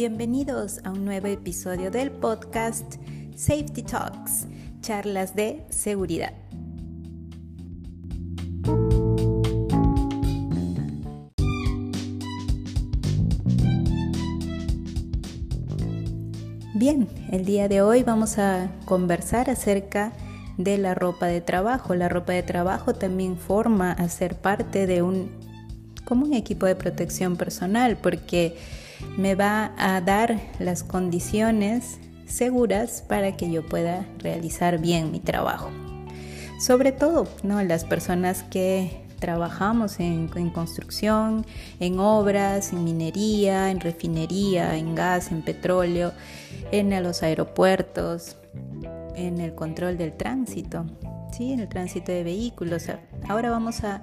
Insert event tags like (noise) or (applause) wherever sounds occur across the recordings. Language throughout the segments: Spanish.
Bienvenidos a un nuevo episodio del podcast Safety Talks, charlas de seguridad. Bien, el día de hoy vamos a conversar acerca de la ropa de trabajo. La ropa de trabajo también forma a ser parte de un como un equipo de protección personal porque me va a dar las condiciones seguras para que yo pueda realizar bien mi trabajo. Sobre todo, ¿no? las personas que trabajamos en, construcción, en obras, en minería, en refinería, en gas, en petróleo, en los aeropuertos, en el control del tránsito, ¿sí? en el tránsito de vehículos. Ahora vamos a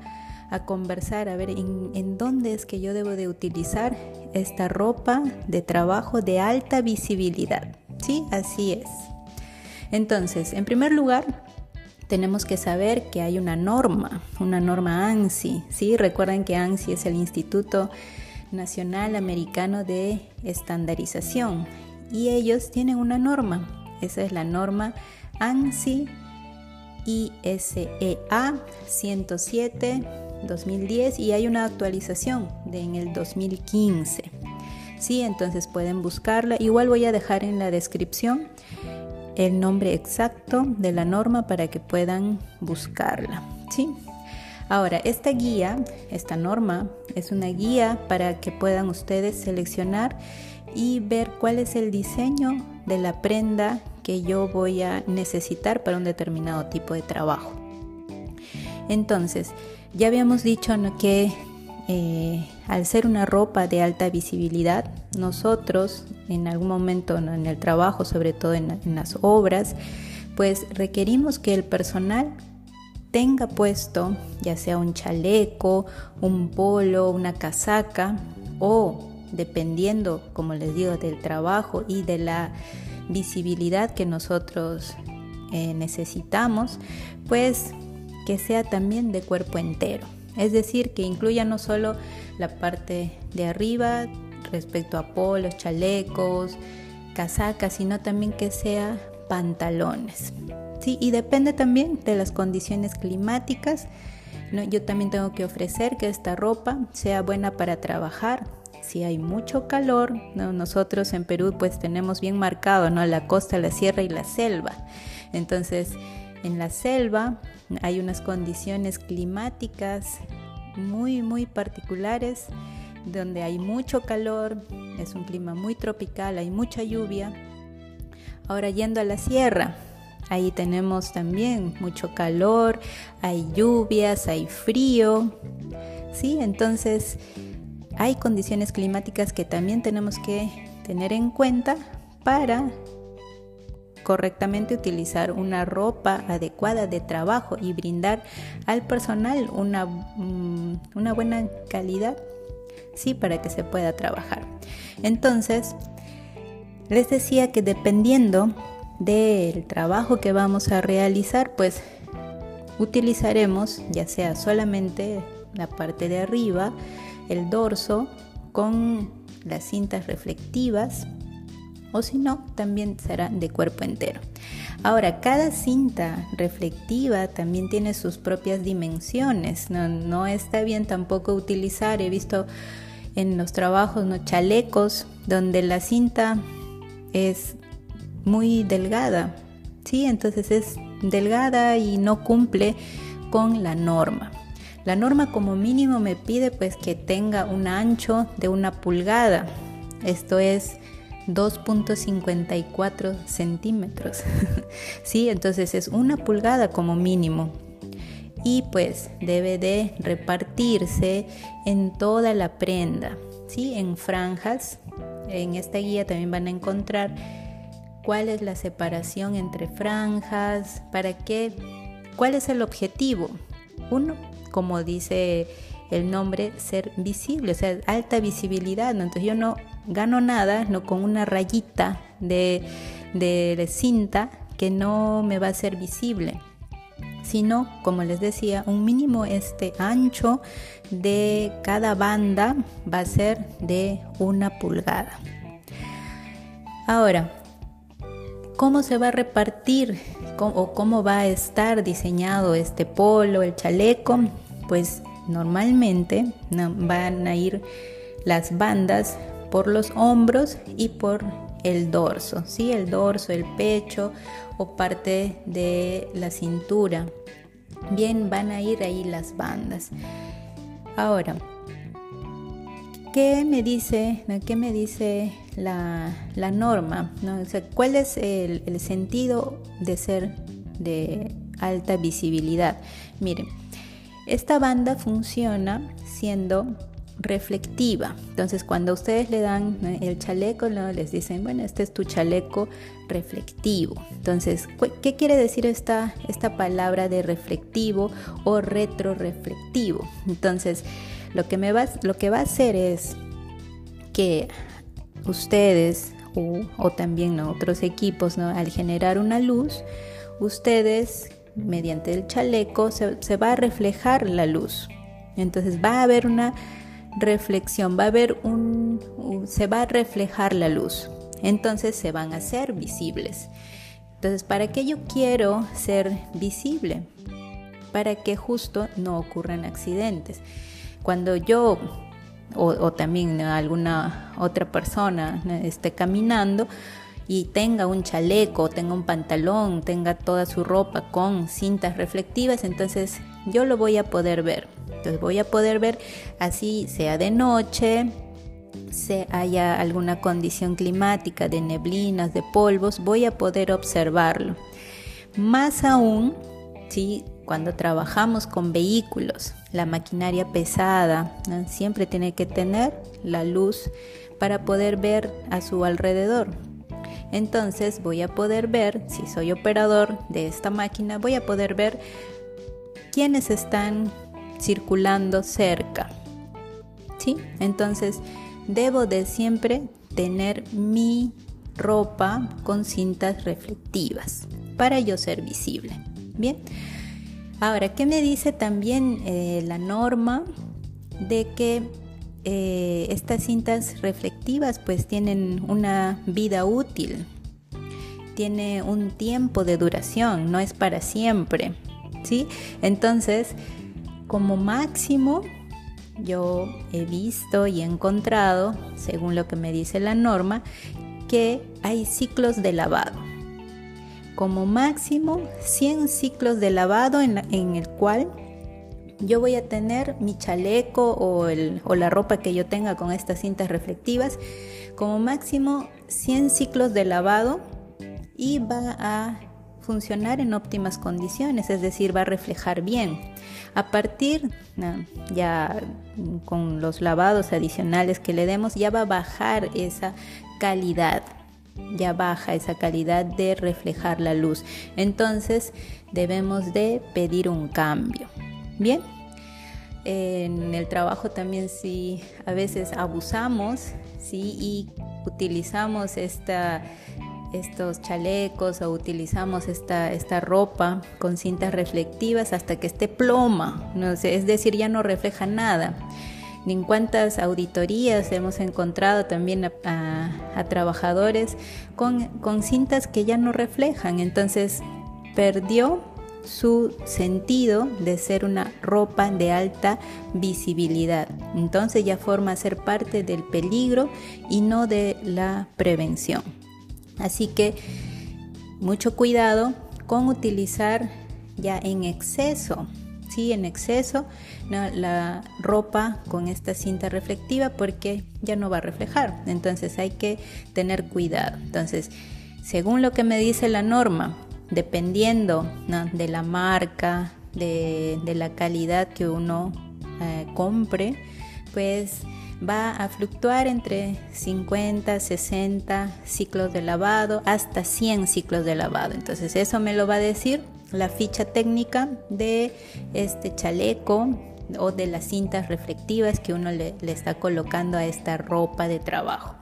a conversar, a ver en, dónde es que yo debo de utilizar esta ropa de trabajo de alta visibilidad. Sí, así es. Entonces, en primer lugar, tenemos que saber que hay una norma, una norma ANSI. ¿sí? Recuerden que ANSI es el Instituto Nacional Americano de Estandarización y ellos tienen una norma. Esa es la norma ANSI ISEA 107 2010 y hay una actualización de en el 2015. Sí, entonces pueden buscarla. Igual voy a dejar en la descripción el nombre exacto de la norma para que puedan buscarla. ¿sí? Ahora, esta guía, esta norma, es una guía para que puedan ustedes seleccionar y ver cuál es el diseño de la prenda que yo voy a necesitar para un determinado tipo de trabajo. Entonces, ya habíamos dicho que eh, al ser una ropa de alta visibilidad, nosotros en algún momento en el trabajo, sobre todo en, las obras, pues requerimos que el personal tenga puesto ya sea un chaleco, un polo, una casaca o dependiendo, como les digo, del trabajo y de la visibilidad que nosotros eh, necesitamos, pues que sea también de cuerpo entero. Es decir, que incluya no solo la parte de arriba respecto a polos, chalecos, casacas, sino también que sea pantalones. Sí, y depende también de las condiciones climáticas. Yo también tengo que ofrecer que esta ropa sea buena para trabajar. Si hay mucho calor, nosotros en Perú pues tenemos bien marcado ¿no? la costa, la sierra y la selva. Entonces, en la selva hay unas condiciones climáticas muy, muy particulares donde hay mucho calor, es un clima muy tropical, hay mucha lluvia. Ahora yendo a la sierra, ahí tenemos también mucho calor, hay lluvias, hay frío. Sí, entonces hay condiciones climáticas que también tenemos que tener en cuenta para correctamente utilizar una ropa adecuada de trabajo y brindar al personal una, mm, una buena calidad, sí, para que se pueda trabajar. Entonces, les decía que dependiendo del trabajo que vamos a realizar, pues utilizaremos ya sea solamente la parte de arriba, el dorso, con las cintas reflectivas o si no, también será de cuerpo entero. Ahora, cada cinta reflectiva también tiene sus propias dimensiones, no, está bien tampoco utilizar, he visto en los trabajos chalecos donde la cinta es muy delgada, ¿sí? entonces es delgada y no cumple con la norma. La norma como mínimo me pide pues que tenga un ancho de una pulgada, esto es 2.54 centímetros. (laughs) sí, entonces es una pulgada como mínimo. Y pues debe de repartirse en toda la prenda, ¿sí? En franjas. En esta guía también van a encontrar cuál es la separación entre franjas, para qué, cuál es el objetivo. Uno, como dice el nombre, ser visible, o sea, alta visibilidad. Entonces yo no gano nada no con una rayita de, de cinta que no me va a ser visible sino como les decía un mínimo este ancho de cada banda va a ser de una pulgada Ahora, ¿cómo se va a repartir o cómo va a estar diseñado este polo, el chaleco? Pues normalmente van a ir las bandas por los hombros y por el dorso, ¿sí? El dorso, el pecho o parte de la cintura. Bien, van a ir ahí las bandas. Ahora, ¿qué me dice, qué me dice la, norma? ¿Cuál es el sentido de ser de alta visibilidad? Miren, esta banda funciona siendo reflectiva. Entonces, cuando ustedes le dan el chaleco, les dicen, bueno, este es tu chaleco reflectivo. Entonces, ¿qué quiere decir esta, esta palabra de reflectivo o retroreflectivo? Entonces, lo que, me va, lo que va a hacer es que ustedes o, también otros equipos, al generar una luz, ustedes mediante el chaleco se, se va a reflejar la luz. Entonces va a haber una reflexión, va a haber un, se va a reflejar la luz, entonces se van a hacer visibles. Entonces, ¿para qué yo quiero ser visible? Para que justo no ocurran accidentes. Cuando yo o, también alguna otra persona esté caminando y tenga un chaleco, tenga un pantalón, tenga toda su ropa con cintas reflectivas, entonces yo lo voy a poder ver. Entonces voy a poder ver así sea de noche, se haya alguna condición climática de neblinas, de polvos, voy a poder observarlo. Más aún, ¿sí? cuando trabajamos con vehículos, la maquinaria pesada, siempre tiene que tener la luz para poder ver a su alrededor. Entonces voy a poder ver, si soy operador de esta máquina, voy a poder ver quiénes están circulando cerca. ¿Sí? Entonces, debo de siempre tener mi ropa con cintas reflectivas para yo ser visible. Bien. Ahora, ¿qué me dice también eh, la norma de que eh, estas cintas reflectivas pues tienen una vida útil? Tiene un tiempo de duración, no es para siempre. ¿Sí? Entonces, como máximo, yo he visto y encontrado, según lo que me dice la norma, que hay ciclos de lavado. Como máximo 100 ciclos de lavado en, el cual yo voy a tener mi chaleco o, la ropa que yo tenga con estas cintas reflectivas, como máximo 100 ciclos de lavado y va a funcionar en óptimas condiciones, es decir, va a reflejar bien. A partir, ya con los lavados adicionales que le demos, ya va a bajar esa calidad, ya baja esa calidad de reflejar la luz. Entonces debemos de pedir un cambio. Bien, en el trabajo también si a veces abusamos, sí, y utilizamos esta estos chalecos o utilizamos esta, esta ropa con cintas reflectivas hasta que esté ploma, no es decir, ya no refleja nada. Ni en cuántas auditorías hemos encontrado también a, trabajadores con, con cintas que ya no reflejan, entonces perdió su sentido de ser una ropa de alta visibilidad. Entonces ya forma ser parte del peligro y no de la prevención. Así que mucho cuidado con utilizar ya en exceso, sí, en exceso la ropa con esta cinta reflectiva porque ya no va a reflejar. Entonces hay que tener cuidado. Entonces, según lo que me dice la norma, dependiendo de la marca, de, la calidad que uno eh, compre, pues va a fluctuar entre 50, 60 ciclos de lavado hasta 100 ciclos de lavado. Entonces eso me lo va a decir la ficha técnica de este chaleco o de las cintas reflectivas que uno le, está colocando a esta ropa de trabajo.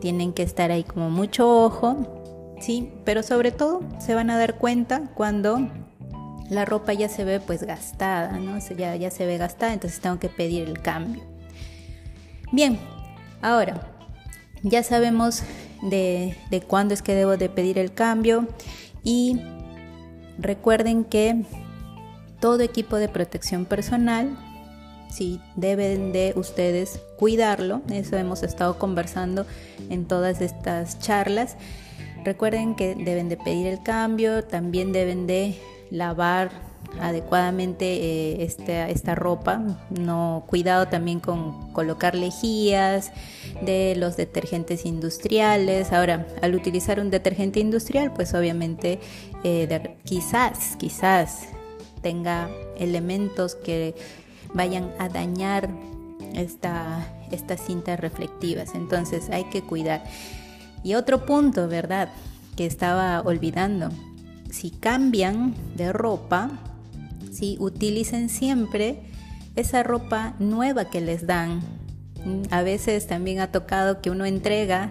Tienen que estar ahí como mucho ojo, sí, pero sobre todo se van a dar cuenta cuando la ropa ya se ve pues gastada, ¿no? Ya, ya se ve gastada, entonces tengo que pedir el cambio. Bien, ahora ya sabemos de, de cuándo es que debo de pedir el cambio y recuerden que todo equipo de protección personal sí deben de ustedes cuidarlo. Eso hemos estado conversando en todas estas charlas. Recuerden que deben de pedir el cambio, también deben de lavar adecuadamente eh, esta, esta, ropa. No, cuidado también con colocar lejías de los detergentes industriales. Ahora, al utilizar un detergente industrial, pues obviamente eh, quizás, quizás tenga elementos que vayan a dañar esta, estas cintas reflectivas. Entonces hay que cuidar. Y otro punto, ¿verdad? Que estaba olvidando. Si cambian de ropa, si utilicen siempre esa ropa nueva que les dan. A veces también ha tocado que uno entrega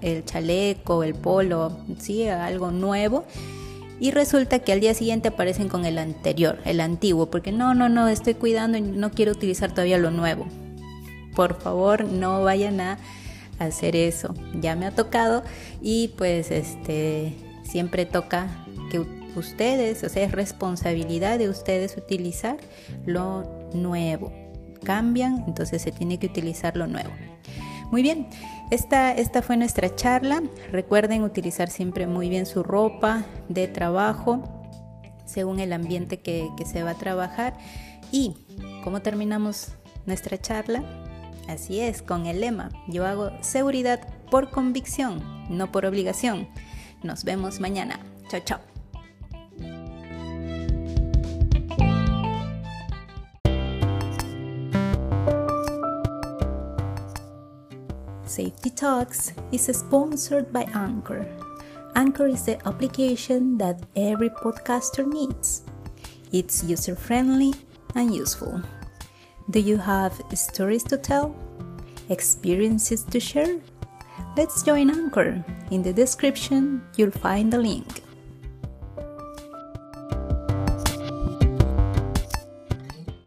el chaleco, el polo, sí, algo nuevo y resulta que al día siguiente aparecen con el anterior, el antiguo, porque no, no, no, estoy cuidando y no quiero utilizar todavía lo nuevo. Por favor, no vayan a hacer eso. Ya me ha tocado y pues este siempre toca que ustedes, o sea, es responsabilidad de ustedes utilizar lo nuevo. Cambian, entonces se tiene que utilizar lo nuevo. Muy bien, esta, esta fue nuestra charla. Recuerden utilizar siempre muy bien su ropa de trabajo según el ambiente que, que se va a trabajar. Y como terminamos nuestra charla, así es, con el lema, yo hago seguridad por convicción, no por obligación. Nos vemos mañana. Chao, chao. Safety Talks is sponsored by Anchor. Anchor is the application that every podcaster needs. It's user friendly and useful. Do you have stories to tell? Experiences to share? Let's join Anchor. In the description, you'll find the link.